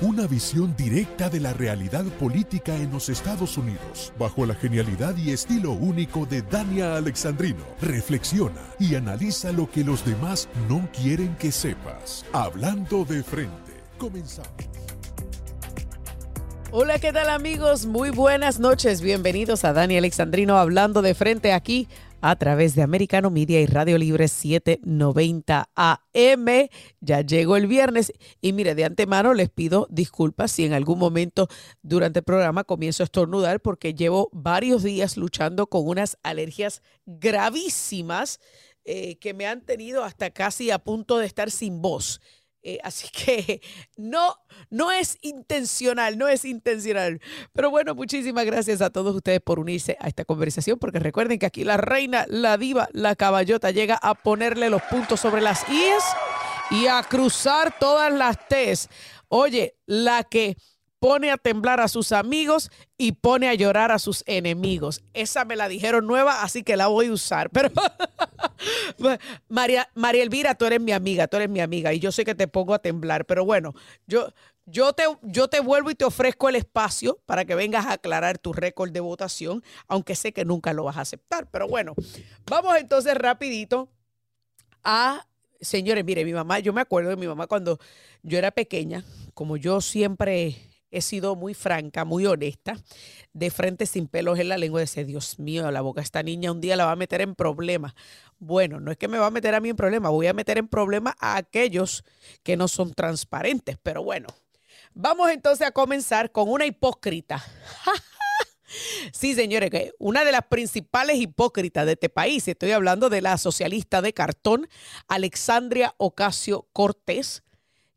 Una visión directa de la realidad política en los Estados Unidos, bajo la genialidad y estilo único de Dania Alexandrino. Reflexiona y analiza lo que los demás no quieren que sepas. Hablando de frente. Comenzamos. Hola, ¿qué tal amigos? Muy buenas noches. Bienvenidos a Dani Alexandrino hablando de frente aquí a través de Americano Media y Radio Libre 790 AM. Ya llegó el viernes y mire, de antemano les pido disculpas si en algún momento durante el programa comienzo a estornudar porque llevo varios días luchando con unas alergias gravísimas eh, que me han tenido hasta casi a punto de estar sin voz. Eh, así que no, no es intencional, no es intencional. Pero bueno, muchísimas gracias a todos ustedes por unirse a esta conversación, porque recuerden que aquí la reina, la diva, la caballota llega a ponerle los puntos sobre las IES y a cruzar todas las T's. Oye, la que pone a temblar a sus amigos y pone a llorar a sus enemigos. Esa me la dijeron nueva, así que la voy a usar. Pero María, María Elvira, tú eres mi amiga, tú eres mi amiga y yo sé que te pongo a temblar, pero bueno, yo, yo, te, yo te vuelvo y te ofrezco el espacio para que vengas a aclarar tu récord de votación, aunque sé que nunca lo vas a aceptar. Pero bueno, vamos entonces rapidito a señores, mire, mi mamá, yo me acuerdo de mi mamá cuando yo era pequeña, como yo siempre he sido muy franca, muy honesta, de frente sin pelos en la lengua, decía, Dios mío, la boca esta niña un día la va a meter en problemas. Bueno, no es que me va a meter a mí en problemas, voy a meter en problemas a aquellos que no son transparentes, pero bueno. Vamos entonces a comenzar con una hipócrita. Sí, señores, una de las principales hipócritas de este país, estoy hablando de la socialista de cartón, Alexandria Ocasio Cortés,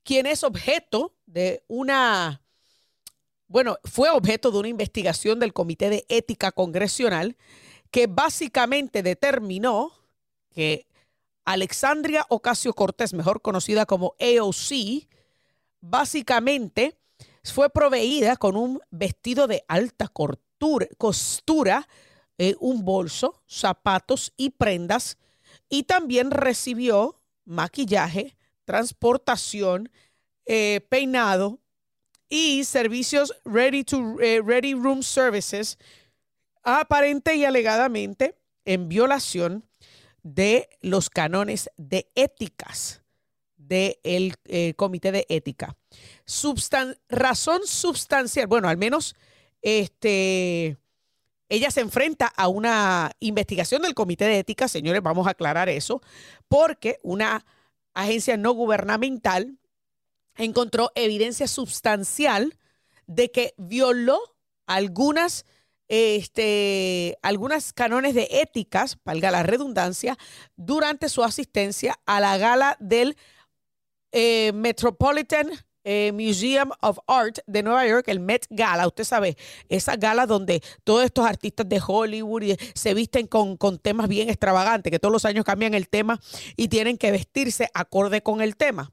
quien es objeto de una bueno, fue objeto de una investigación del Comité de Ética Congresional que básicamente determinó que Alexandria Ocasio Cortés, mejor conocida como AOC, básicamente fue proveída con un vestido de alta costura, eh, un bolso, zapatos y prendas, y también recibió maquillaje, transportación, eh, peinado, y servicios Ready, to, eh, ready Room Services, aparente y alegadamente en violación de los cánones de éticas del eh, Comité de Ética. razón sustancial, bueno, al menos este, ella se enfrenta a una investigación del Comité de Ética, señores, vamos a aclarar eso, porque una agencia no gubernamental encontró evidencia sustancial de que violó algunas, este, algunas canones de éticas, valga la redundancia, durante su asistencia a la gala del eh, Metropolitan eh, Museum of Art de Nueva York, el Met Gala. Usted sabe, esa gala donde todos estos artistas de Hollywood se visten con, con temas bien extravagantes, que todos los años cambian el tema y tienen que vestirse acorde con el tema.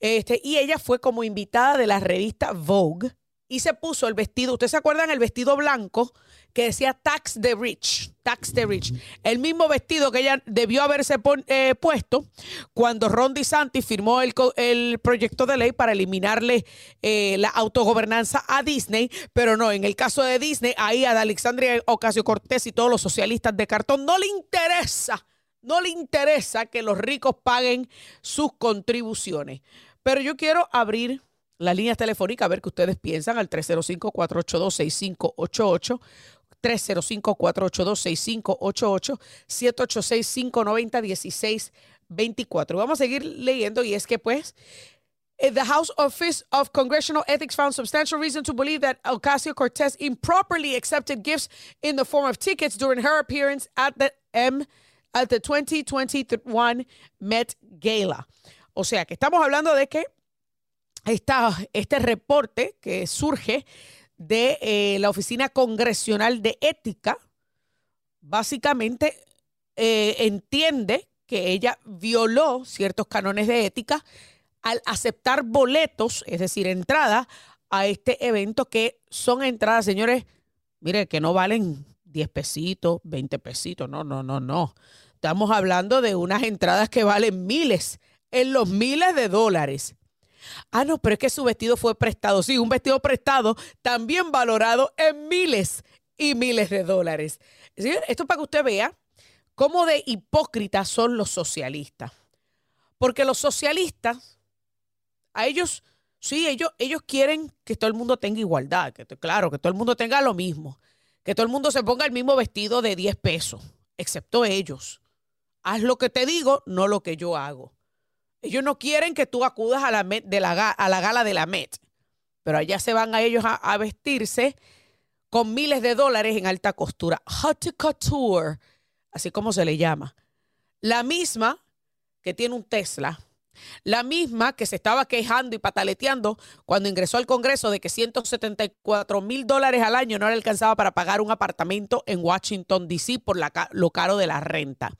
Este, y ella fue como invitada de la revista Vogue y se puso el vestido, ¿ustedes se acuerdan el vestido blanco que decía Tax the Rich? Tax the Rich. El mismo vestido que ella debió haberse eh, puesto cuando Ron DeSantis firmó el, el, proyecto de ley para eliminarle eh, la autogobernanza a Disney, pero no, en el caso de Disney, ahí a Alexandria Ocasio Cortés y todos los socialistas de cartón no le interesa, no le interesa que los ricos paguen sus contribuciones. Pero yo quiero abrir las líneas telefónicas a ver qué ustedes piensan al 305-482-6588. 305-482-6588, 786-590-1624. Vamos a seguir leyendo y es que pues eh, The House Office of Congressional Ethics found substantial reason to believe that Ocasio Cortez improperly accepted gifts in the form of tickets during her appearance at the M at the 2021 Met Gala. O sea, que estamos hablando de que este reporte que surge de eh, la Oficina Congresional de Ética, básicamente eh, entiende que ella violó ciertos cánones de ética al aceptar boletos, es decir, entradas a este evento que son entradas, señores, mire, que no valen 10 pesitos, 20 pesitos, no, no, no, no. Estamos hablando de unas entradas que valen miles, en los miles de dólares. Ah, no, pero es que su vestido fue prestado. Sí, un vestido prestado también valorado en miles y miles de dólares. Esto para que usted vea cómo de hipócritas son los socialistas. Porque los socialistas, a ellos, sí, ellos, ellos quieren que todo el mundo tenga igualdad, que claro, que todo el mundo tenga lo mismo, que todo el mundo se ponga el mismo vestido de 10 pesos, excepto ellos. Haz lo que te digo, no lo que yo hago. Ellos no quieren que tú acudas a la, de la, gala de la Met, pero allá se van a ellos a, vestirse con miles de dólares en alta costura. Haute couture, así como se le llama. La misma que tiene un Tesla, la misma que se estaba quejando y pataleteando cuando ingresó al Congreso de que 174 mil dólares al año no le alcanzaba para pagar un apartamento en Washington, D.C. por lo caro de la renta.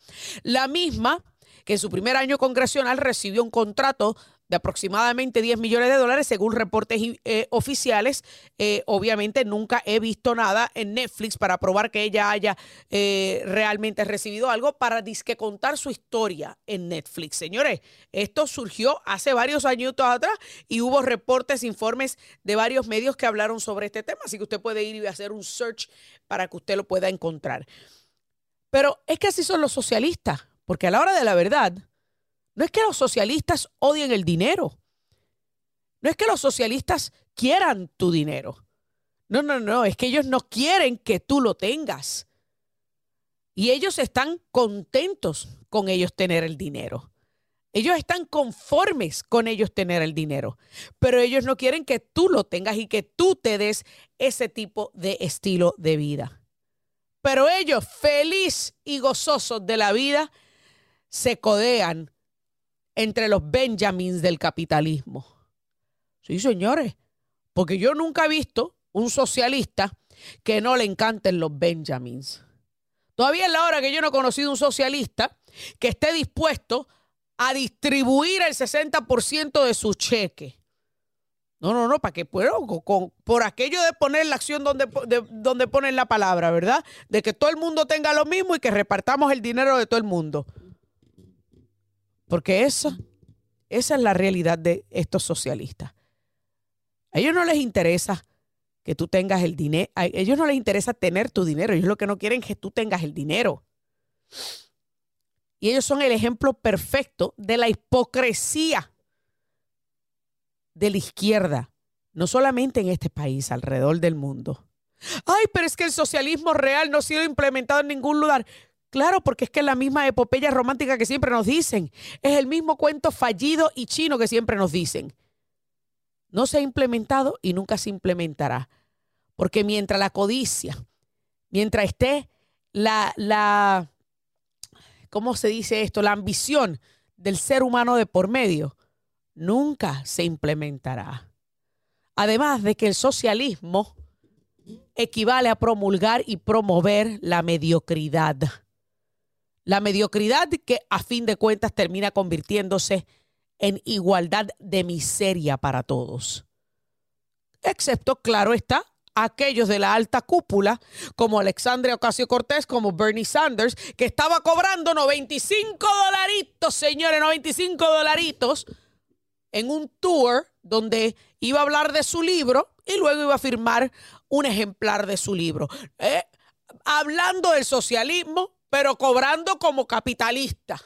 La misma que en su primer año congresional recibió un contrato de aproximadamente 10 millones de dólares, según reportes eh, oficiales. Eh, obviamente nunca he visto nada en Netflix para probar que ella haya eh, realmente recibido algo para disque contar su historia en Netflix. Señores, esto surgió hace varios años atrás y hubo reportes, informes de varios medios que hablaron sobre este tema, así que usted puede ir y hacer un search para que usted lo pueda encontrar. Pero es que así son los socialistas. Porque a la hora de la verdad, no es que los socialistas odien el dinero. No es que los socialistas quieran tu dinero. No, no, no, es que ellos no quieren que tú lo tengas. Y ellos están contentos con ellos tener el dinero. Ellos están conformes con ellos tener el dinero, pero ellos no quieren que tú lo tengas y que tú te des ese tipo de estilo de vida. Pero ellos, feliz y gozosos de la vida, se codean entre los Benjamins del capitalismo. Sí, señores, porque yo nunca he visto un socialista que no le encanten los Benjamins. Todavía es la hora que yo no he conocido un socialista que esté dispuesto a distribuir el 60% de su cheque. No, no, no, para que con, por aquello de poner la acción donde, donde ponen la palabra, ¿verdad? De que todo el mundo tenga lo mismo y que repartamos el dinero de todo el mundo. Porque esa, es la realidad de estos socialistas. A ellos no les interesa que tú tengas el dinero. A ellos no les interesa tener tu dinero. Ellos lo que no quieren es que tú tengas el dinero. Y ellos son el ejemplo perfecto de la hipocresía de la izquierda, no solamente en este país, alrededor del mundo. Ay, pero es que el socialismo real no ha sido implementado en ningún lugar. Claro, porque es que es la misma epopeya romántica que siempre nos dicen. Es el mismo cuento fallido y chino que siempre nos dicen. No se ha implementado y nunca se implementará. Porque mientras la codicia, mientras esté la, la, ¿cómo se dice esto? La ambición del ser humano de por medio, nunca se implementará. Además de que el socialismo equivale a promulgar y promover la mediocridad la mediocridad que a fin de cuentas termina convirtiéndose en igualdad de miseria para todos. Excepto, claro está, aquellos de la alta cúpula, como Alexandria Ocasio Cortés, como Bernie Sanders, que estaba cobrando 95 dolaritos, señores, 95 dolaritos, en un tour donde iba a hablar de su libro y luego iba a firmar un ejemplar de su libro. Eh, hablando del socialismo, pero cobrando como capitalista.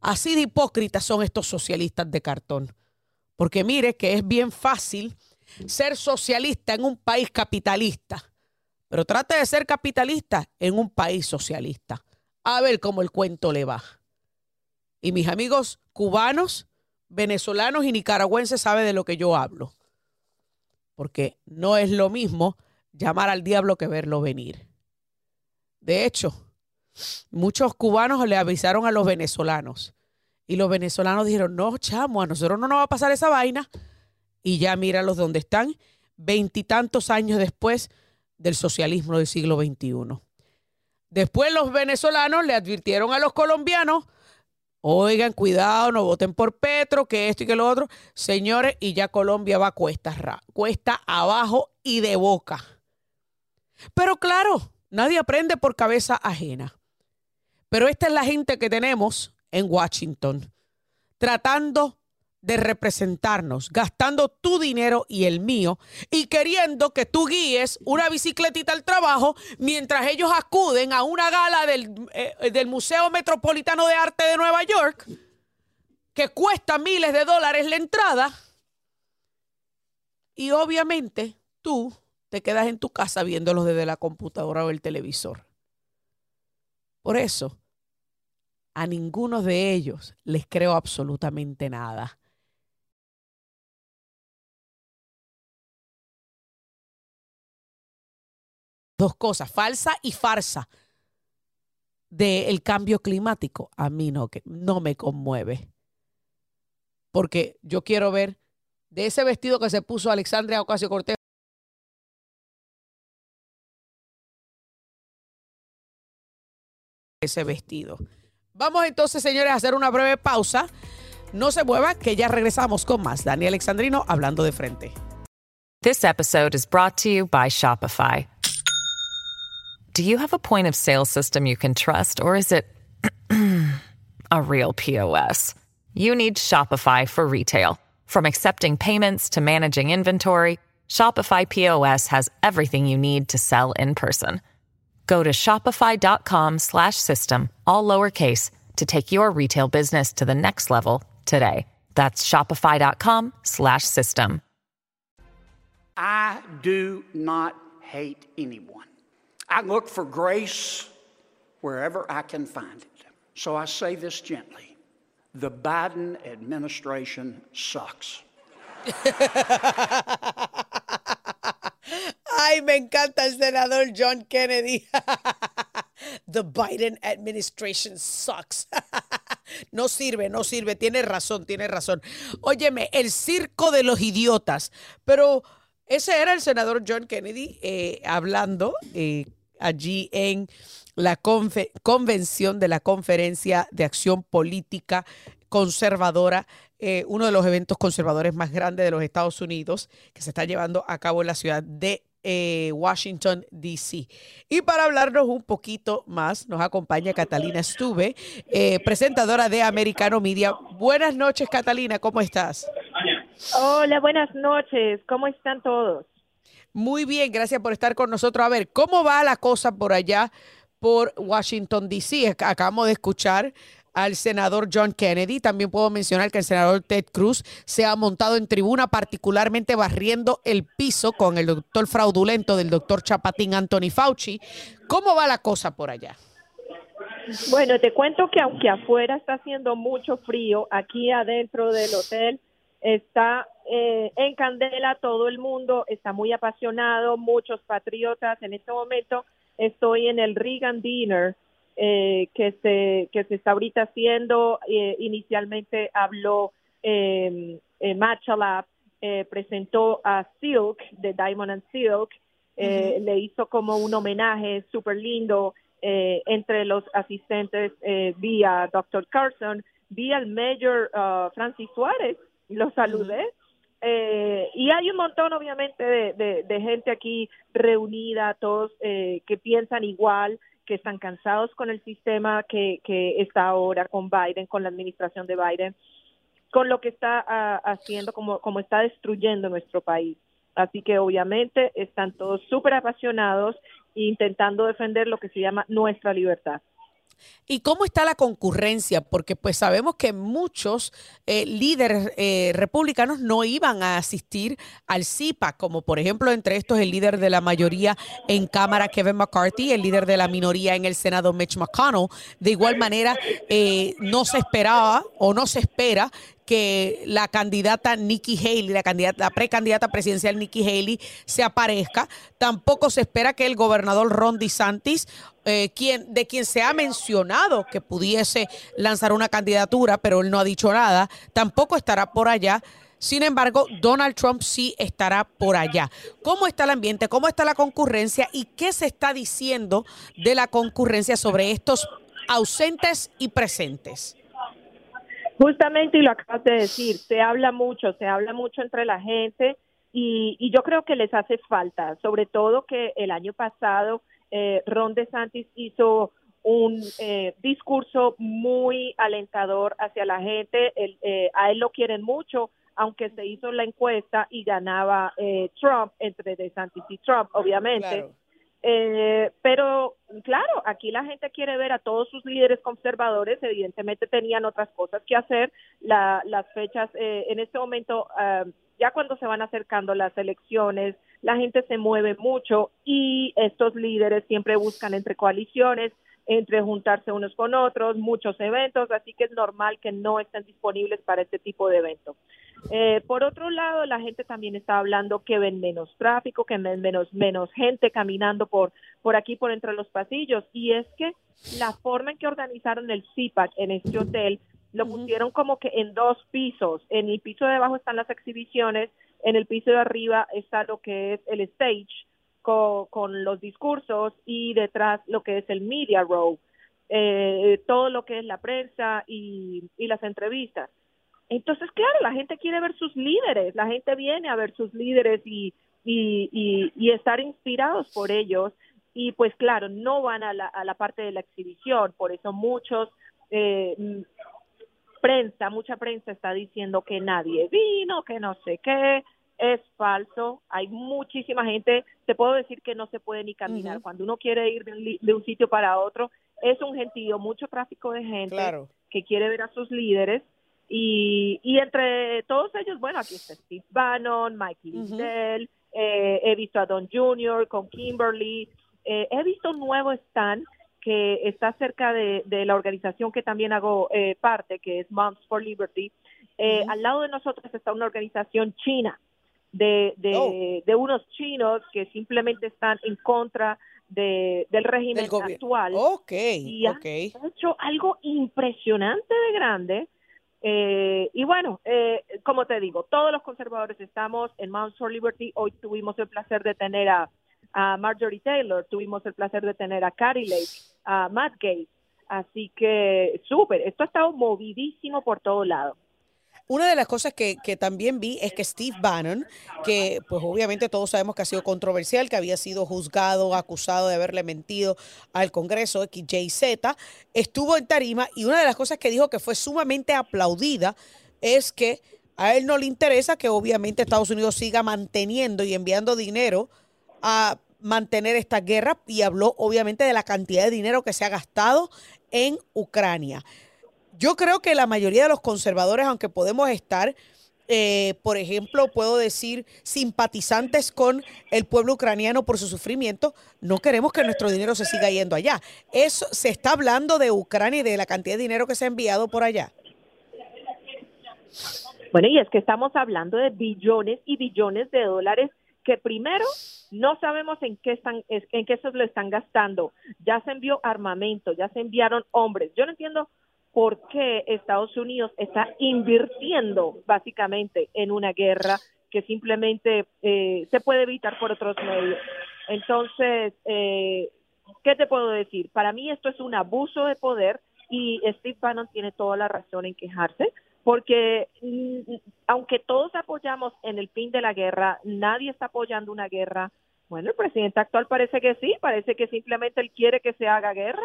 Así de hipócritas son estos socialistas de cartón. Porque mire que es bien fácil ser socialista en un país capitalista, pero trate de ser capitalista en un país socialista. A ver cómo el cuento le va. Y mis amigos cubanos, venezolanos y nicaragüenses saben de lo que yo hablo. Porque no es lo mismo llamar al diablo que verlo venir. De hecho, Muchos cubanos le avisaron a los venezolanos y los venezolanos dijeron, no, chamo, a nosotros no nos va a pasar esa vaina. Y ya míralos donde están, veintitantos años después del socialismo del siglo XXI. Después los venezolanos le advirtieron a los colombianos, oigan, cuidado, no voten por Petro, que esto y que lo otro. Señores, y ya Colombia va cuesta, cuesta abajo y de boca. Pero claro, nadie aprende por cabeza ajena. Pero esta es la gente que tenemos en Washington, tratando de representarnos, gastando tu dinero y el mío y queriendo que tú guíes una bicicletita al trabajo mientras ellos acuden a una gala del, eh, del Museo Metropolitano de Arte de Nueva York que cuesta miles de dólares la entrada y obviamente tú te quedas en tu casa viéndolos desde la computadora o el televisor. Por eso, a ninguno de ellos les creo absolutamente nada. Dos cosas, falsa y farsa del cambio climático. A mí no, que no me conmueve. Porque yo quiero ver de ese vestido que se puso Alexandria Ocasio Cortés ese vestido. Vamos entonces, señores, a hacer una breve pausa. No se mueva, que ya regresamos con más. Dani Alexandrino hablando de frente. This episode is brought to you by Shopify. Do you have a point of sale system you can trust, or is it a real POS? You need Shopify for retail. From accepting payments to managing inventory, Shopify POS has everything you need to sell in person. Go to shopify.com slash system, all lowercase, to take your retail business to the next level today. That's shopify.com slash system. I do not hate anyone. I look for grace wherever I can find it. So I say this gently the Biden administration sucks. Ay, me encanta el senador John Kennedy. The Biden administration sucks. No sirve, no sirve. Tiene razón, tiene razón. Óyeme, el circo de los idiotas. Pero ese era el senador John Kennedy eh, hablando eh, allí en la convención de la Conferencia de Acción Política Conservadora eh, uno de los eventos conservadores más grandes de los Estados Unidos que se está llevando a cabo en la ciudad de eh, Washington, D.C. Y para hablarnos un poquito más, nos acompaña Catalina Stuve, eh, presentadora de Americano Media. Buenas noches, Catalina, ¿cómo estás? Hola, buenas noches, ¿cómo están todos? Muy bien, gracias por estar con nosotros. A ver, ¿cómo va la cosa por allá, por Washington, D.C.? Acabamos de escuchar al senador John Kennedy. También puedo mencionar que el senador Ted Cruz se ha montado en tribuna, particularmente barriendo el piso con el doctor fraudulento del doctor Chapatín Anthony Fauci. ¿Cómo va la cosa por allá? Bueno, te cuento que aunque afuera está haciendo mucho frío, aquí adentro del hotel está eh, en candela todo el mundo, está muy apasionado, muchos patriotas. En este momento estoy en el Reagan Dinner eh, que, se, que se está ahorita haciendo. Eh, inicialmente habló eh, eh Machalab, eh, presentó a Silk, de Diamond and Silk, le hizo como un homenaje súper lindo entre los asistentes vía Dr. Carson, vía el Mayor uh, Francis Suárez, lo saludé. y hay un montón, obviamente, de, de, gente aquí reunida, todos que piensan igual, que están cansados con el sistema que, que está ahora con Biden, con la administración de Biden, con lo que está ah, haciendo, como, como está destruyendo nuestro país. Así que obviamente están todos súper apasionados intentando defender lo que se llama nuestra libertad. ¿Y cómo está la concurrencia? Porque pues sabemos que muchos eh, líderes eh, republicanos no iban a asistir al CIPA, como por ejemplo entre estos el líder de la mayoría en Cámara, Kevin McCarthy, el líder de la minoría en el Senado, Mitch McConnell. De igual manera, eh, no se esperaba o no se espera que la candidata Nikki Haley, la, candidata, precandidata presidencial Nikki Haley, se aparezca. Tampoco se espera que el gobernador Ron DeSantis, eh, quien, de quien se ha mencionado que pudiese lanzar una candidatura, pero él no ha dicho nada, tampoco estará por allá. Sin embargo, Donald Trump sí estará por allá. ¿Cómo está el ambiente? ¿Cómo está la concurrencia? ¿Y qué se está diciendo de la concurrencia sobre estos ausentes y presentes? Justamente, y lo acabas de decir, se habla mucho, se habla mucho entre la gente y, y yo creo que les hace falta, sobre todo que el año pasado eh, Ron DeSantis hizo un eh, discurso muy alentador hacia la gente, eh, a él lo quieren mucho, aunque se hizo la encuesta y ganaba eh, Trump entre DeSantis y Trump, obviamente. Eh, pero claro, aquí la gente quiere ver a todos sus líderes conservadores, evidentemente tenían otras cosas que hacer. La, las fechas eh, en este momento, ah, ya cuando se van acercando las elecciones, la gente se mueve mucho y estos líderes siempre buscan entre coaliciones, entre juntarse unos con otros, muchos eventos, así que es normal que no estén disponibles para este tipo de eventos. Eh, por otro lado, la gente también está hablando que ven menos tráfico, que ven menos, menos gente caminando por, por aquí, por entre los pasillos. Y es que la forma en que organizaron el CIPAC en este hotel lo pusieron como que en dos pisos. En el piso de abajo están las exhibiciones, en el piso de arriba está lo que es el stage con, los discursos y detrás lo que es el media row, eh, todo lo que es la prensa y, y las entrevistas. Entonces, claro, la gente quiere ver sus líderes, la gente viene a ver sus líderes y, y, y, estar inspirados por ellos. Y pues claro, no van a la, a la parte de la exhibición, por eso muchos, eh, prensa, mucha prensa está diciendo que nadie vino, que no sé qué, es falso, hay muchísima gente, te puedo decir que no se puede ni caminar, cuando uno quiere ir de un, sitio para otro, es un gentío, mucho tráfico de gente que quiere ver a sus líderes. Y, y entre todos ellos, bueno, aquí está Steve Bannon, Mike Lindell, eh, he visto a Don Jr. con Kimberly, eh, he visto un nuevo stand que está cerca de, de la organización que también hago eh, parte, que es Moms for Liberty. Eh, al lado de nosotros está una organización china de, de, oh. de unos chinos que simplemente están en contra de, del régimen actual. Okay, y ha hecho algo impresionante de grande eh, y bueno, eh, como te digo, todos los conservadores estamos en Mount for Liberty. Hoy tuvimos el placer de tener a, Marjorie Taylor, tuvimos el placer de tener a Carrie Lake, a Matt Gates. Así que súper, esto ha estado movidísimo por todos lados. Una de las cosas que, también vi es que Steve Bannon, que pues obviamente todos sabemos que ha sido controversial, que había sido juzgado, acusado de haberle mentido al Congreso XYZ, estuvo en tarima y una de las cosas que dijo que fue sumamente aplaudida es que a él no le interesa que obviamente Estados Unidos siga manteniendo y enviando dinero a mantener esta guerra y habló obviamente de la cantidad de dinero que se ha gastado en Ucrania. Yo creo que la mayoría de los conservadores, aunque podemos estar, eh, por ejemplo, puedo decir, simpatizantes con el pueblo ucraniano por su sufrimiento, no queremos que nuestro dinero se siga yendo allá. Eso se está hablando de Ucrania y de la cantidad de dinero que se ha enviado por allá. Bueno, y es que estamos hablando de billones y billones de dólares que primero no sabemos en qué están en qué se lo están gastando. Ya se envió armamento, ya se enviaron hombres. Yo no entiendo por qué Estados Unidos está invirtiendo básicamente en una guerra que simplemente eh, se puede evitar por otros medios. Entonces, eh, ¿qué te puedo decir? Para mí esto es un abuso de poder y Steve Bannon tiene toda la razón en quejarse porque mm, aunque todos apoyamos en el fin de la guerra, nadie está apoyando una guerra. Bueno, el presidente actual parece que sí, parece que simplemente él quiere que se haga guerra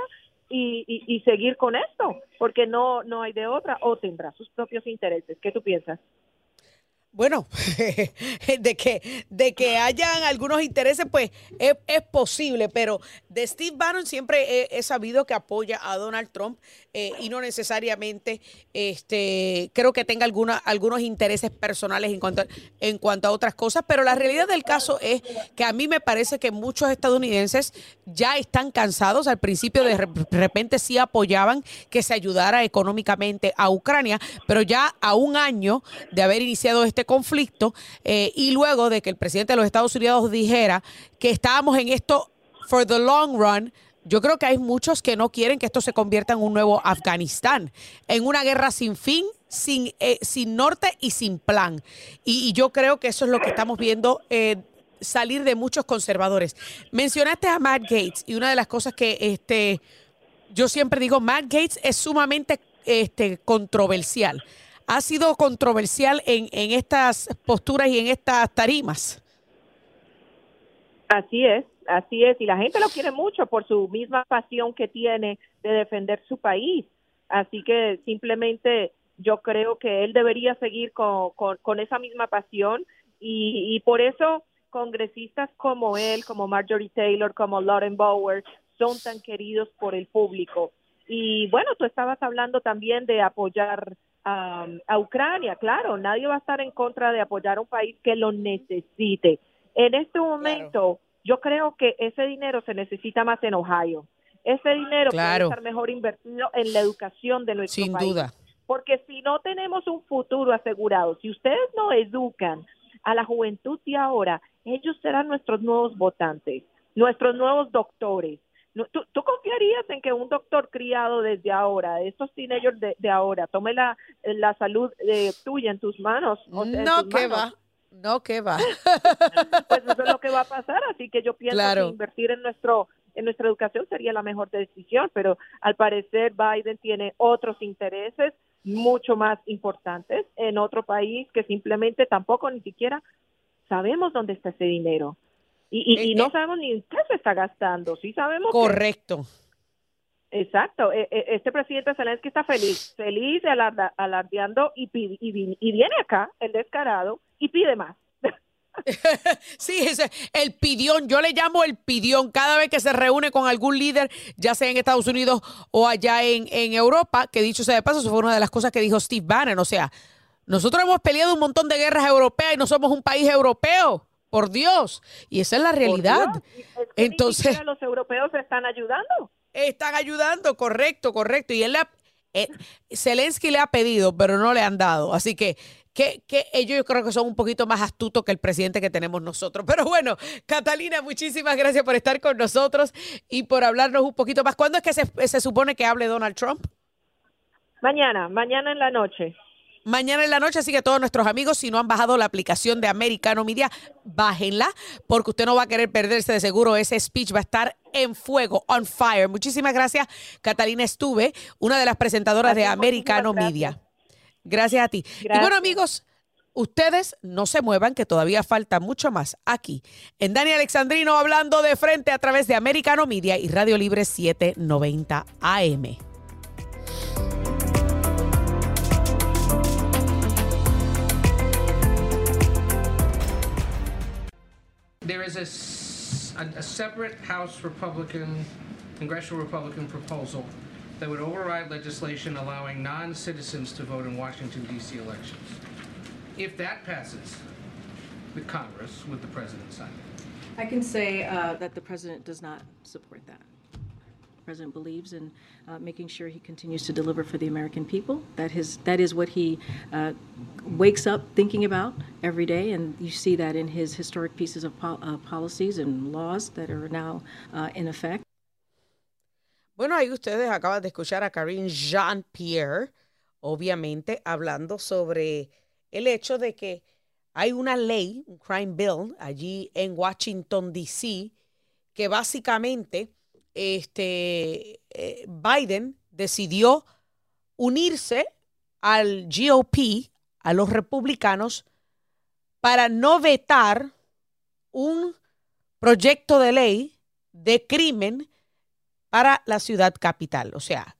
y, y, seguir con esto, porque no, no hay de otra, o tendrá sus propios intereses. ¿Qué tú piensas? Bueno, de que, de que hayan algunos intereses, pues es, posible, pero de Steve Bannon siempre he, sabido que apoya a Donald Trump eh, y no necesariamente este, creo que tenga alguna, algunos intereses personales en cuanto, en cuanto a otras cosas, pero la realidad del caso es que a mí me parece que muchos estadounidenses ya están cansados, al principio de repente sí apoyaban que se ayudara económicamente a Ucrania, pero ya a un año de haber iniciado este conflicto eh, y luego de que el presidente de los Estados Unidos dijera que estábamos en esto for the long run, yo creo que hay muchos que no quieren que esto se convierta en un nuevo Afganistán, en una guerra sin fin, sin, eh, sin norte y sin plan. Y, yo creo que eso es lo que estamos viendo eh, salir de muchos conservadores. Mencionaste a Matt Gates y una de las cosas que este, yo siempre digo, Matt Gates es sumamente este, controversial. Ha sido controversial en, en estas posturas y en estas tarimas. Así es, así es. Y la gente lo quiere mucho por su misma pasión que tiene de defender su país. Así que simplemente yo creo que él debería seguir con, con, esa misma pasión y, y por eso congresistas como él, como Marjorie Taylor, como Lauren Bower, son tan queridos por el público. Y bueno, tú estabas hablando también de apoyar a, Ucrania, claro, nadie va a estar en contra de apoyar a un país que lo necesite. En este momento, yo creo que ese dinero se necesita más en Ohio. Ese dinero puede estar mejor invertido en la educación de nuestro país. Sin duda. Porque si no tenemos un futuro asegurado, si ustedes no educan a la juventud de ahora, ellos serán nuestros nuevos votantes, nuestros nuevos doctores. ¿Tú, confiarías en que un doctor criado desde ahora, estos teenagers de, de ahora, tome la, la salud eh, tuya en tus manos? no, que va. No, que va. pues eso es lo que va a pasar, así que yo pienso que invertir en nuestro en nuestra educación sería la mejor decisión, pero al parecer Biden tiene otros intereses mucho más importantes en otro país que simplemente tampoco ni siquiera sabemos dónde está ese dinero. Y, y, no sabemos ni qué se está gastando. Sí sabemos. Correcto. Exacto. E, e, este presidente Zelensky está feliz, feliz alardeando y, y, y viene acá, el descarado, y pide más. sí, ese, el pidión, yo le llamo el pidión cada vez que se reúne con algún líder, ya sea en Estados Unidos o allá en, en Europa, que dicho sea de paso, eso fue una de las cosas que dijo Steve Bannon, o sea, nosotros hemos peleado un montón de guerras europeas y no somos un país europeo, por Dios. Y esa es la realidad. Entonces, los europeos están ayudando. Están ayudando, correcto, correcto. Y él le eh, Zelensky le ha pedido, pero no le han dado. Así que, que, que, ellos yo creo que son un poquito más astutos que el presidente que tenemos nosotros. Pero bueno, Catalina, muchísimas gracias por estar con nosotros y por hablarnos un poquito más. ¿Cuándo es que se, se supone que hable Donald Trump? Mañana, mañana en la noche mañana en la noche. Así que todos nuestros amigos, si no han bajado la aplicación de Americano Media, bájenla, porque usted no va a querer perderse de seguro. Ese speech va a estar en fuego, on fire. Muchísimas gracias, Catalina Estuve, una de las presentadoras de Americano Media. Gracias a ti. Y bueno, amigos. Ustedes no se muevan, que todavía falta mucho más aquí en Dani Alexandrino hablando de frente a través de Americano Media y Radio Libre 790 AM. There is a, separate House Republican, Congressional Republican proposal that would override legislation allowing non-citizens to vote in Washington, D.C. elections. If that passes the Congress, with the president sign it? I can say uh, that the president does not support that. President believes in uh, making sure he continues to deliver for the American people. That his that is what he uh, wakes up thinking about every day, and you see that in his historic pieces of po uh, policies and laws that are now uh, in effect. Bueno, ahí ustedes acaban de escuchar a Karine Jean-Pierre, obviamente hablando sobre el hecho de que hay una ley, un crime bill, allí en Washington, D.C., que básicamente este, eh, Biden decidió unirse al GOP, a los republicanos, para no vetar un proyecto de ley de crimen para la ciudad capital. O sea,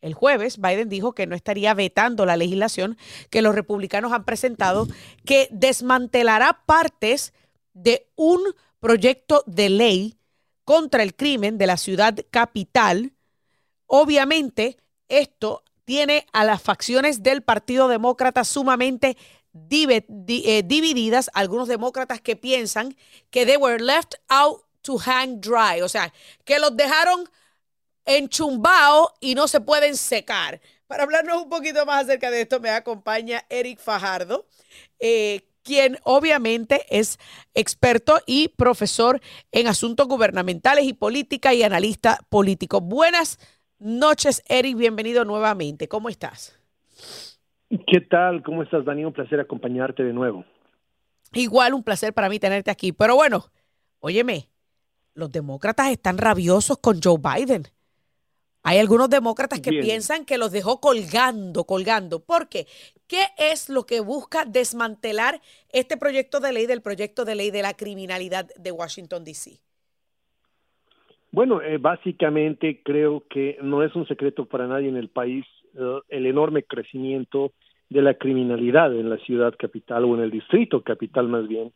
el jueves Biden dijo que no estaría vetando la legislación que los republicanos han presentado que desmantelará partes de un proyecto de ley contra el crimen de la ciudad capital. Obviamente, esto tiene a las facciones del Partido Demócrata sumamente eh, divididas. Algunos demócratas que piensan que they were left out to hang dry, o sea, que los dejaron enchumbao y no se pueden secar. Para hablarnos un poquito más acerca de esto, me acompaña Eric Fajardo, eh, quien obviamente es experto y profesor en asuntos gubernamentales y política y analista político. Buenas noches, Eric, bienvenido nuevamente. ¿Cómo estás? ¿Qué tal? ¿Cómo estás, Dani? Un placer acompañarte de nuevo. Igual un placer para mí tenerte aquí. Pero bueno, óyeme, los demócratas están rabiosos con Joe Biden. Hay algunos demócratas que piensan que los dejó colgando, colgando. ¿Por qué? ¿Qué es lo que busca desmantelar este proyecto de ley del proyecto de ley de la criminalidad de Washington, D.C.? Bueno, eh, básicamente creo que no es un secreto para nadie en el país eh, el enorme crecimiento de la criminalidad en la ciudad capital o en el distrito capital más bien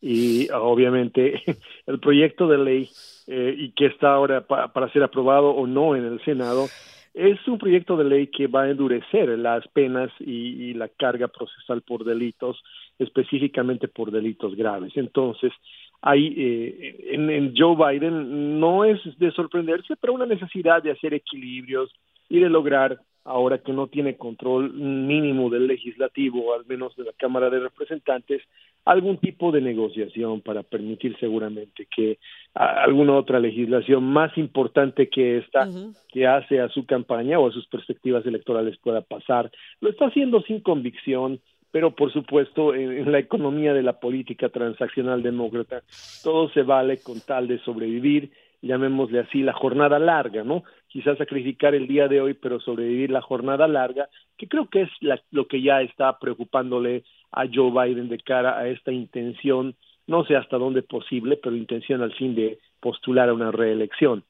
y obviamente el proyecto de ley eh, y que está ahora para ser aprobado o no en el Senado es un proyecto de ley que va a endurecer las penas y, la carga procesal por delitos, específicamente por delitos graves. Entonces, hay eh, en, en Joe Biden no es de sorprenderse, pero una necesidad de hacer equilibrios y de lograr ahora que no tiene control mínimo del legislativo, al menos de la Cámara de Representantes, algún tipo de negociación para permitir seguramente que alguna otra legislación más importante que esta que hace a su campaña o a sus perspectivas electorales pueda pasar. Lo está haciendo sin convicción, pero por supuesto en, la economía de la política transaccional demócrata todo se vale con tal de sobrevivir llamémosle así, la jornada larga, ¿no? Quizás sacrificar el día de hoy, pero sobrevivir la jornada larga, que creo que es lo que ya está preocupándole a Joe Biden de cara a esta intención, no sé hasta dónde posible, pero intención al fin de postular a una reelección.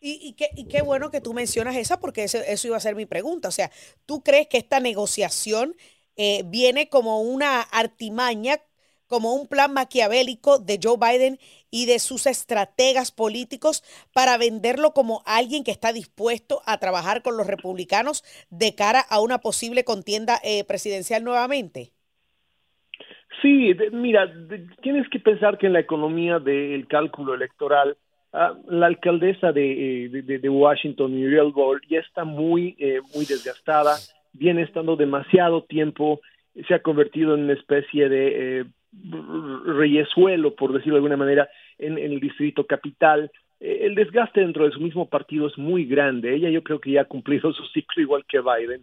Y, y, qué, y qué bueno que tú mencionas esa, porque eso, eso, iba a ser mi pregunta. O sea, ¿tú crees que esta negociación eh, viene como una artimaña como un plan maquiavélico de Joe Biden y de sus estrategas políticos para venderlo como alguien que está dispuesto a trabajar con los republicanos de cara a una posible contienda eh, presidencial nuevamente? Sí, mira, tienes que pensar que en la economía del cálculo electoral, ah, la alcaldesa de, eh, de, Washington, Muriel Gore, ya está muy, eh, muy desgastada, viene estando demasiado tiempo, se ha convertido en una especie de reyesuelo, por decirlo de alguna manera, en, el distrito capital. Eh, el desgaste dentro de su mismo partido es muy grande. Ella yo creo que ya ha cumplido su ciclo igual que Biden.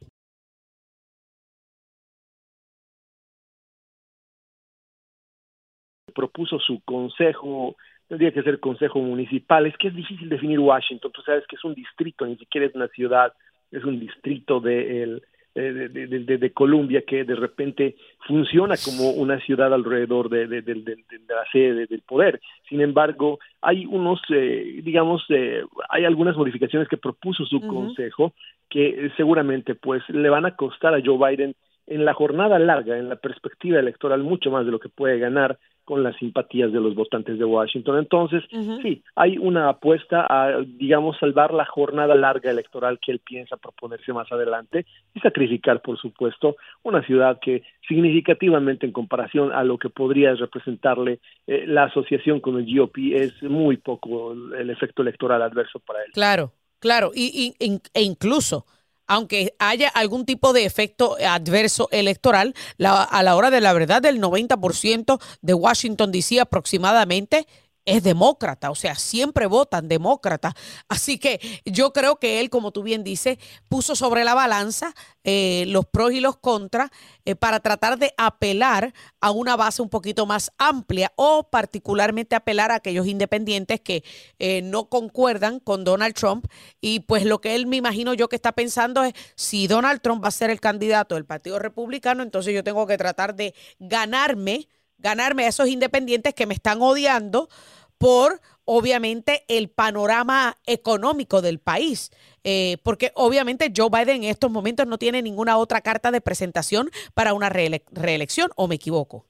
Propuso su consejo, tendría que ser consejo municipal, es que es difícil definir Washington, tú sabes que es un distrito, ni siquiera es una ciudad, es un distrito de de, de, de, Colombia que de repente funciona como una ciudad alrededor de, la sede del poder. Sin embargo, hay unos, eh, digamos, eh, hay algunas modificaciones que propuso su consejo que seguramente pues le van a costar a Joe Biden en la jornada larga, en la perspectiva electoral, mucho más de lo que puede ganar con las simpatías de los votantes de Washington. Entonces, sí, hay una apuesta a, digamos, salvar la jornada larga electoral que él piensa proponerse más adelante y sacrificar, por supuesto, una ciudad que significativamente en comparación a lo que podría representarle eh, la asociación con el GOP es muy poco el, efecto electoral adverso para él. Claro, claro, y, e incluso aunque haya algún tipo de efecto adverso electoral, a la hora de la verdad, el 90% de Washington, D.C. aproximadamente es demócrata, o sea, siempre votan demócrata. Así que yo creo que él, como tú bien dices, puso sobre la balanza eh, los pros y los contras eh, para tratar de apelar a una base un poquito más amplia o particularmente apelar a aquellos independientes que eh, no concuerdan con Donald Trump. Y pues lo que él me imagino yo que está pensando es, si Donald Trump va a ser el candidato del Partido Republicano, entonces yo tengo que tratar de ganarme ganarme a esos independientes que me están odiando por obviamente el panorama económico del país, eh, porque obviamente Joe Biden en estos momentos no tiene ninguna otra carta de presentación para una reelección, ¿o me equivoco?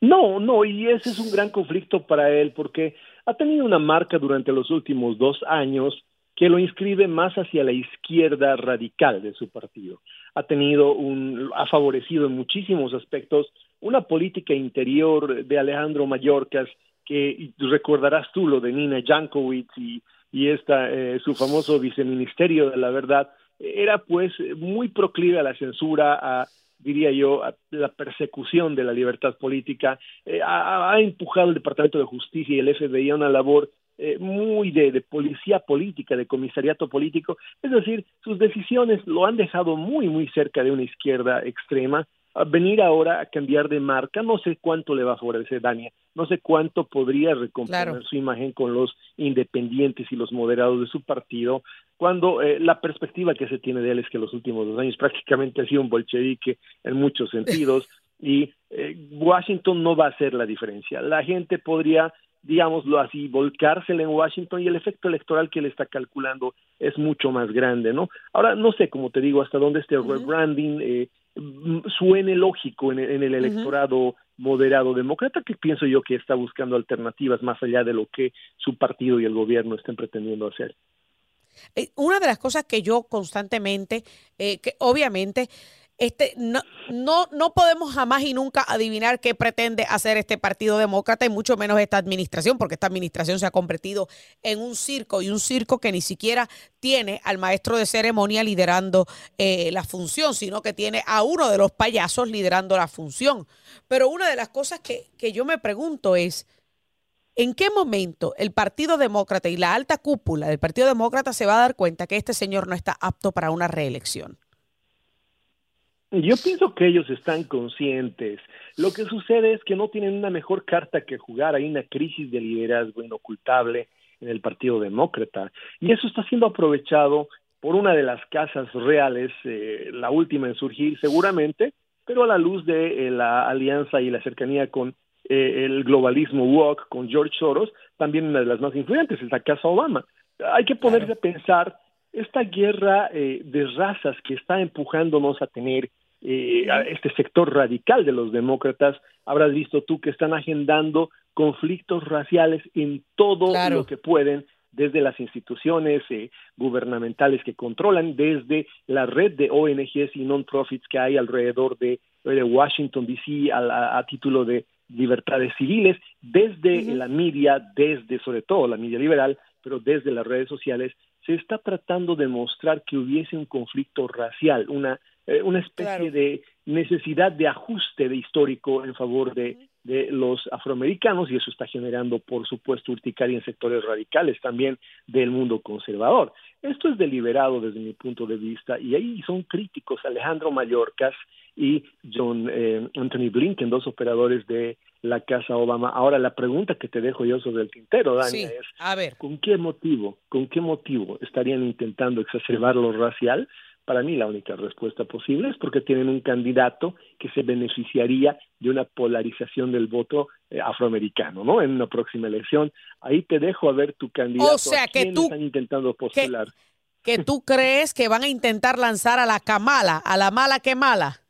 No, no, y ese es un gran conflicto para él, porque ha tenido una marca durante los últimos dos años que lo inscribe más hacia la izquierda radical de su partido. Ha tenido un, ha favorecido en muchísimos aspectos una política interior de Alejandro Mayorkas, que recordarás tú lo de Nina Jankowicz y, esta, eh, su famoso viceministerio de la verdad, era pues muy proclive a la censura, a diría yo, a la persecución de la libertad política, eh, ha, empujado el Departamento de Justicia y el FBI a una labor eh, muy de, policía política, de comisariato político, es decir, sus decisiones lo han dejado muy, muy cerca de una izquierda extrema. Venir ahora a cambiar de marca, no sé cuánto le va a favorecer Dania, no sé cuánto podría recomponer su imagen con los independientes y los moderados de su partido, cuando eh, la perspectiva que se tiene de él es que los últimos dos años prácticamente ha sido un bolchevique en muchos sentidos y eh, Washington no va a hacer la diferencia. La gente podría digámoslo así, volcársela en Washington y el efecto electoral que él está calculando es mucho más grande, ¿no? Ahora, no sé, como te digo, hasta dónde este rebranding eh, suene lógico en, el electorado moderado demócrata, que pienso yo que está buscando alternativas más allá de lo que su partido y el gobierno estén pretendiendo hacer. Eh, una de las cosas que yo constantemente, eh, que obviamente este, no, no, no podemos jamás y nunca adivinar qué pretende hacer este Partido Demócrata y mucho menos esta administración, porque esta administración se ha convertido en un circo y un circo que ni siquiera tiene al maestro de ceremonia liderando eh, la función, sino que tiene a uno de los payasos liderando la función. Pero una de las cosas que, que yo me pregunto es, ¿En qué momento el Partido Demócrata y la alta cúpula del Partido Demócrata se va a dar cuenta que este señor no está apto para una reelección? Yo pienso que ellos están conscientes. Lo que sucede es que no tienen una mejor carta que jugar. Hay una crisis de liderazgo inocultable en el Partido Demócrata y eso está siendo aprovechado por una de las casas reales, eh, la última en surgir seguramente, pero a la luz de eh, la alianza y la cercanía con eh, el globalismo woke, con George Soros, también una de las más influyentes, es la Casa Obama. Hay que ponerse a pensar esta guerra eh, de razas que está empujándonos a tener eh, a este sector radical de los demócratas, habrás visto tú que están agendando conflictos raciales en todo lo que pueden, desde las instituciones eh, gubernamentales que controlan, desde la red de ONGs y non-profits que hay alrededor de, Washington, D.C. A, título de libertades civiles, desde la media, desde sobre todo la media liberal, pero desde las redes sociales, se está tratando de mostrar que hubiese un conflicto racial, una, eh, una especie de necesidad de ajuste de histórico en favor de, de, los afroamericanos y eso está generando, por supuesto, urticaria en sectores radicales también del mundo conservador. Esto es deliberado desde mi punto de vista y ahí son críticos Alejandro Mayorkas y John eh, Anthony Blinken, dos operadores de la Casa Obama. Ahora la pregunta que te dejo yo sobre el tintero, Dani, es a ver. ¿con qué motivo, con qué motivo estarían intentando exacerbar lo racial? Para mí la única respuesta posible es porque tienen un candidato que se beneficiaría de una polarización del voto eh, afroamericano, ¿no? En una próxima elección. Ahí te dejo a ver tu candidato. O sea, que tú están intentando postular. Que, que tú crees que van a intentar lanzar a la Kamala, a la mala que mala.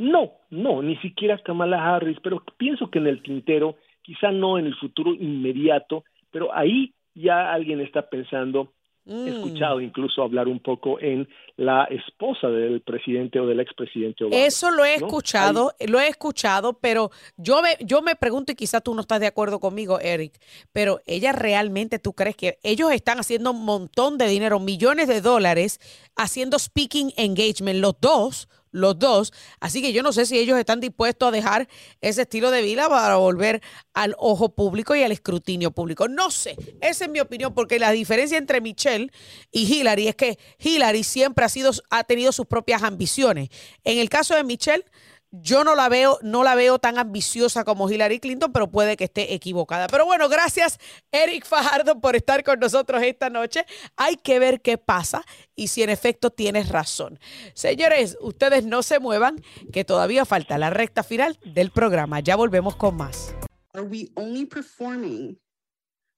No, no, ni siquiera Kamala Harris, pero pienso que en el tintero, quizá no en el futuro inmediato, pero ahí ya alguien está pensando, he mm. escuchado incluso hablar un poco en la esposa del presidente o del expresidente Obama. Eso lo he escuchado, lo he escuchado, pero yo me, yo me pregunto, y quizá tú no estás de acuerdo conmigo, Eric, pero ella realmente, ¿tú crees que ellos están haciendo un montón de dinero, millones de dólares, haciendo speaking engagement, los dos? Los dos. Así que yo no sé si ellos están dispuestos a dejar ese estilo de vida para volver al ojo público y al escrutinio público. No sé, esa es mi opinión, porque la diferencia entre Michelle y Hillary es que Hillary siempre ha, sido, ha tenido sus propias ambiciones. En el caso de Michelle, yo no la veo, no la veo tan ambiciosa como Hillary Clinton, pero puede que esté equivocada. Pero bueno, gracias Eric Fajardo por estar con nosotros esta noche. Hay que ver qué pasa y si en efecto tienes razón. Señores, ustedes no se muevan, que todavía falta la recta final del programa. Ya volvemos con más. Are we only performing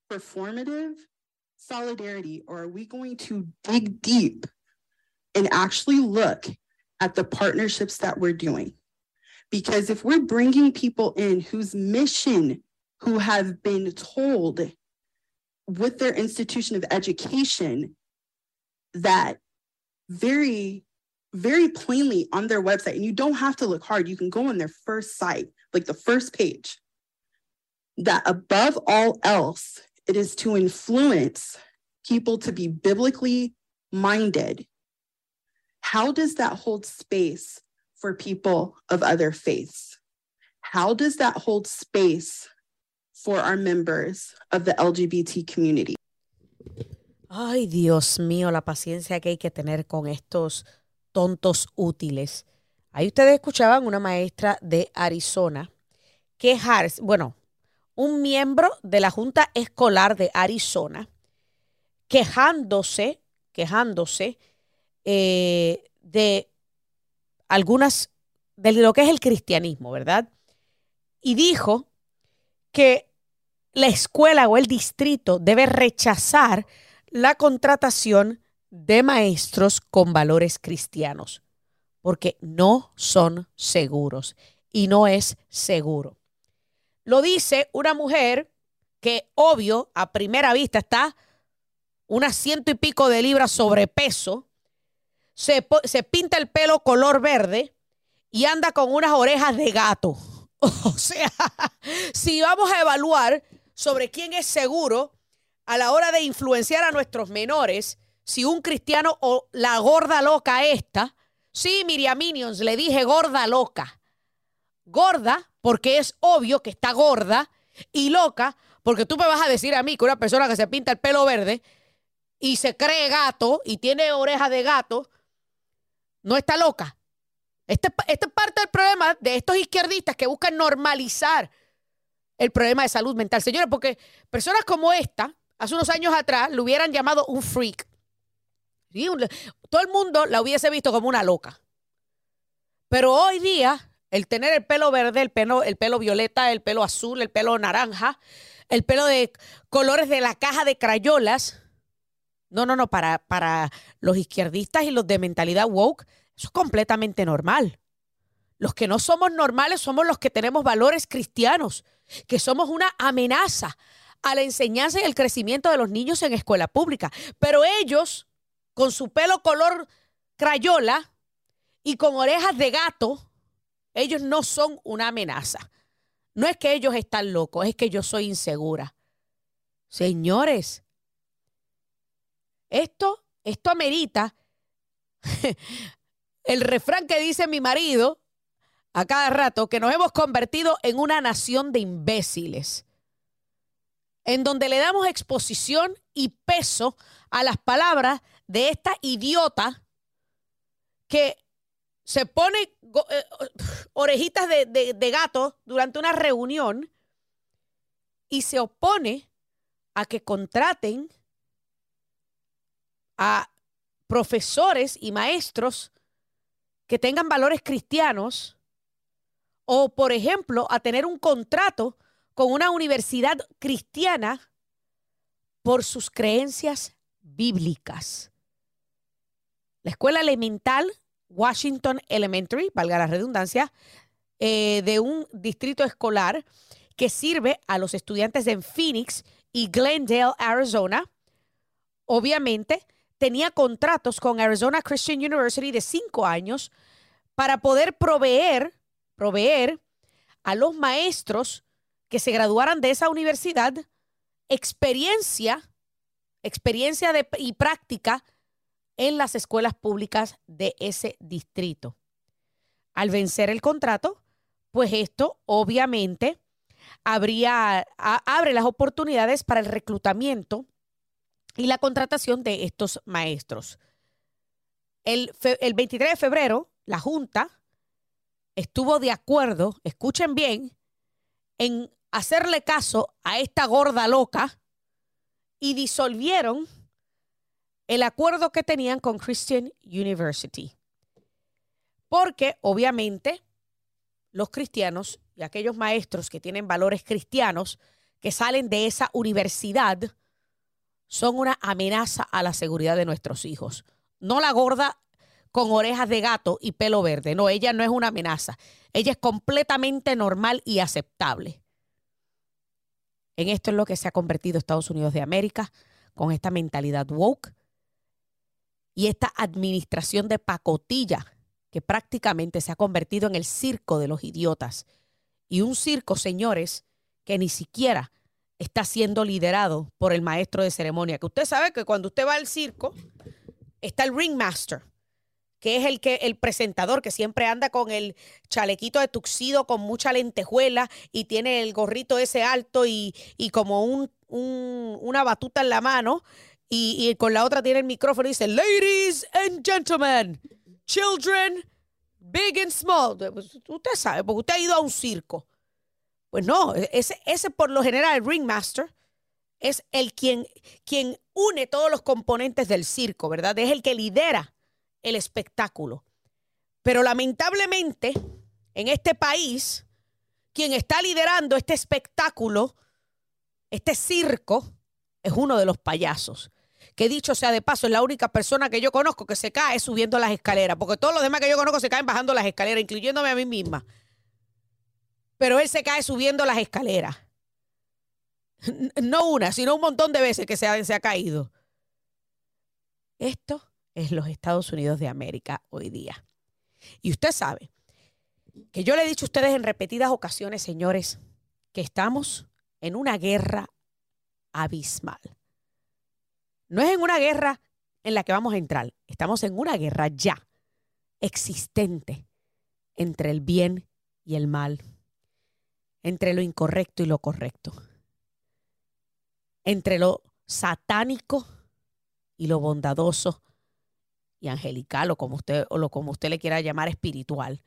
performative solidarity or are we going to dig deep and actually look at the partnerships that we're doing? Because if we're bringing people in whose mission, who have been told with their institution of education that very, very plainly on their website, and you don't have to look hard, you can go on their first site, like the first page, that above all else, it is to influence people to be biblically minded. How does that hold space for people of other faiths? How does that hold space for our members of the LGBT community. Ay, Dios mío, la paciencia que hay que tener con estos tontos útiles. Ahí ustedes escuchaban una maestra de Arizona quejarse, bueno, un miembro de la Junta Escolar de Arizona quejándose, quejándose eh, de algunas, de lo que es el cristianismo, ¿verdad? Y dijo que la escuela o el distrito debe rechazar la contratación de maestros con valores cristianos, porque no son seguros y no es seguro. Lo dice una mujer que, obvio, a primera vista está unas ciento y pico de libras sobrepeso, se, se pinta el pelo color verde y anda con unas orejas de gato. O sea, si vamos a evaluar sobre quién es seguro a la hora de influenciar a nuestros menores, si un cristiano o la gorda loca esta, sí, Miriam Minions, le dije gorda loca. Gorda porque es obvio que está gorda y loca porque tú me vas a decir a mí que una persona que se pinta el pelo verde y se cree gato y tiene oreja de gato, no está loca. Este, este, es parte del problema de estos izquierdistas que buscan normalizar el problema de salud mental. Señores, porque personas como esta, hace unos años atrás, lo hubieran llamado un freak. todo el mundo la hubiese visto como una loca. Pero hoy día, el tener el pelo verde, el pelo, el pelo violeta, el pelo azul, el pelo naranja, el pelo de colores de la caja de crayolas, no, no, no, para, para los izquierdistas y los de mentalidad woke, eso es completamente normal. Los que no somos normales somos los que tenemos valores cristianos, que somos una amenaza a la enseñanza y el crecimiento de los niños en escuela pública. Pero ellos, con su pelo color crayola y con orejas de gato, ellos no son una amenaza. No es que ellos están locos, es que yo soy insegura. Señores, esto, esto amerita el refrán que dice mi marido a cada rato, que nos hemos convertido en una nación de imbéciles, en donde le damos exposición y peso a las palabras de esta idiota que se pone eh, orejitas de, de gato durante una reunión y se opone a que contraten a profesores y maestros que tengan valores cristianos o, por ejemplo, a tener un contrato con una universidad cristiana por sus creencias bíblicas. La escuela elemental Washington Elementary, valga la redundancia, eh, de un distrito escolar que sirve a los estudiantes en Phoenix y Glendale, Arizona, obviamente tenía contratos con Arizona Christian University de cinco años para poder proveer, proveer a los maestros que se graduaran de esa universidad experiencia, experiencia de, y práctica en las escuelas públicas de ese distrito. Al vencer el contrato, pues esto obviamente habría, abre las oportunidades para el reclutamiento y la contratación de estos maestros. El, 23 de febrero, la Junta estuvo de acuerdo, escuchen bien, en hacerle caso a esta gorda loca y disolvieron el acuerdo que tenían con Christian University. Porque obviamente los cristianos y aquellos maestros que tienen valores cristianos que salen de esa universidad son una amenaza a la seguridad de nuestros hijos. No la gorda con orejas de gato y pelo verde. No, ella no es una amenaza. Ella es completamente normal y aceptable. En esto es lo que se ha convertido Estados Unidos de América con esta mentalidad woke y esta administración de pacotilla que prácticamente se ha convertido en el circo de los idiotas. Y un circo, señores, que ni siquiera está siendo liderado por el maestro de ceremonia. Que usted sabe que cuando usted va al circo, está el ringmaster, que es el que el presentador que siempre anda con el chalequito de tuxido con mucha lentejuela y tiene el gorrito ese alto y, y como un, un- una batuta en la mano y, y con la otra tiene el micrófono y dice, Ladies and gentlemen, children, big and small. Pues, Usted sabe, porque usted ha ido a un circo. Pues no, ese, ese por lo general, el ringmaster, es el quien, quien une todos los componentes del circo, ¿verdad? Es el que lidera el espectáculo. Pero lamentablemente, en este país, quien está liderando este espectáculo, este circo, es uno de los payasos. Que dicho sea de paso, es la única persona que yo conozco que se cae subiendo las escaleras, porque todos los demás que yo conozco se caen bajando las escaleras, incluyéndome a mí misma. Pero él se cae subiendo las escaleras. No una, sino un montón de veces que se ha caído. Esto es los Estados Unidos de América hoy día. Y usted sabe que yo le he dicho a ustedes en repetidas ocasiones, señores, que estamos en una guerra abismal. No es en una guerra en la que vamos a entrar, estamos en una guerra ya existente entre el bien y el mal, entre lo incorrecto y lo correcto, entre lo satánico y lo bondadoso y angelical o como usted o lo como usted le quiera llamar espiritual.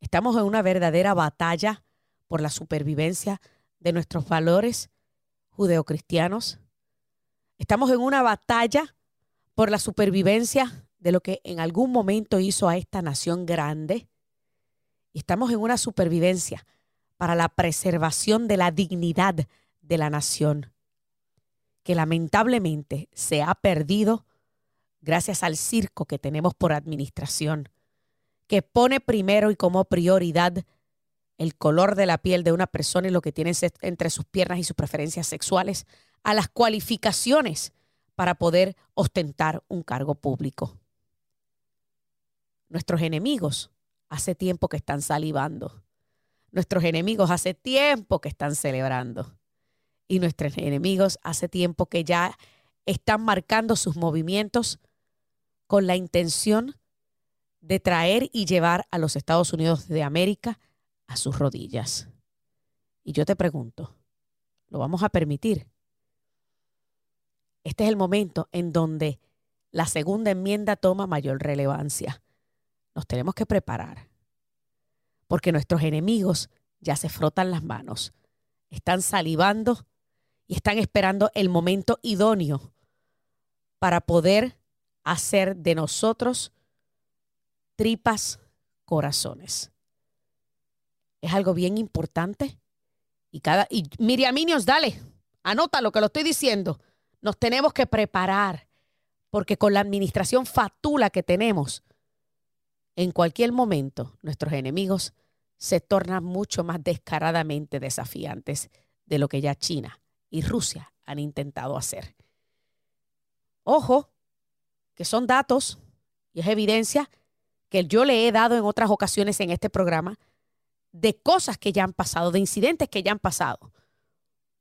Estamos en una verdadera batalla por la supervivencia de nuestros valores judeocristianos. Estamos en una batalla por la supervivencia de lo que en algún momento hizo a esta nación grande. Estamos en una supervivencia para la preservación de la dignidad de la nación, que lamentablemente se ha perdido gracias al circo que tenemos por administración, que pone primero y como prioridad el color de la piel de una persona y lo que tiene entre sus piernas y sus preferencias sexuales a las cualificaciones para poder ostentar un cargo público. Nuestros enemigos hace tiempo que están salivando. Nuestros enemigos hace tiempo que están celebrando. Y nuestros enemigos hace tiempo que ya están marcando sus movimientos con la intención de traer y llevar a los Estados Unidos de América a sus rodillas. Y yo te pregunto, ¿lo vamos a permitir? Este es el momento en donde la segunda enmienda toma mayor relevancia. Nos tenemos que preparar, porque nuestros enemigos ya se frotan las manos, están salivando y están esperando el momento idóneo para poder hacer de nosotros tripas corazones. Es algo bien importante. Y cada Miriaminios, dale, anota lo que lo estoy diciendo. Nos tenemos que preparar porque con la administración fatula que tenemos, en cualquier momento nuestros enemigos se tornan mucho más descaradamente desafiantes de lo que ya China y Rusia han intentado hacer. Ojo, que son datos y es evidencia que yo le he dado en otras ocasiones en este programa de cosas que ya han pasado, de incidentes que ya han pasado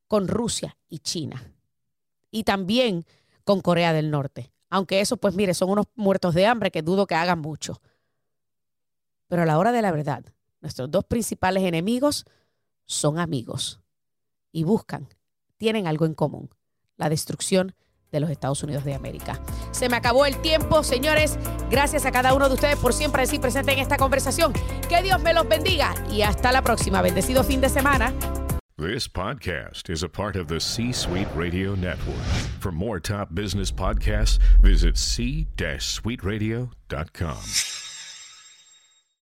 con Rusia y China. Y también con Corea del Norte. Aunque eso, pues mire, son unos muertos de hambre que dudo que hagan mucho. Pero a la hora de la verdad, nuestros dos principales enemigos son amigos y buscan, tienen algo en común, la destrucción de los Estados Unidos de América. Se me acabó el tiempo, señores. Gracias a cada uno de ustedes por siempre decir presente en esta conversación. Que Dios me los bendiga y hasta la próxima. Bendecido fin de semana. This podcast is a part of the C Suite Radio Network. For more top business podcasts, visit c-suiteradio.com.